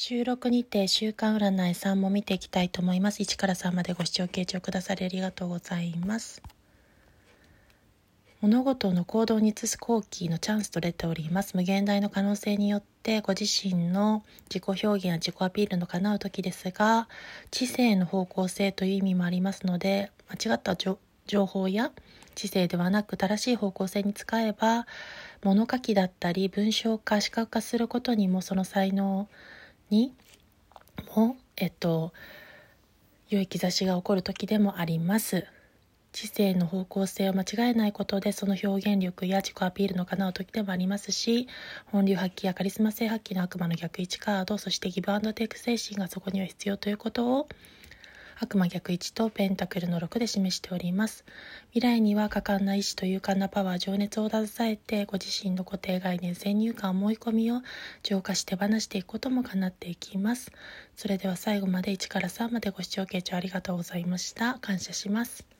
収録にて週間占い3も見ていきたいと思います。1から3までご視聴傾聴くださりありがとうございます。物事の行動に移す好機のチャンスと出ております。無限大の可能性によってご自身の自己表現や自己アピールの叶う時ですが、知性の方向性という意味もありますので、間違った情報や知性ではなく正しい方向性に使えば、物書きだったり文章化、視覚化することにもその才能にも、えっと、良い兆しが起こる時でもあります。知性の方向性を間違えないことでその表現力や自己アピールの叶う時でもありますし本流発揮やカリスマ性発揮の悪魔の逆位置カードそしてギブアンドテイク精神がそこには必要ということを悪魔逆位置とペンタクルの6で示しております。未来には果敢な意志と勇敢なパワー、情熱を携えて、ご自身の固定概念、先入観、思い込みを浄化して放していくことも叶っていきます。それでは最後まで1から3までご視聴傾聴ありがとうございました。感謝します。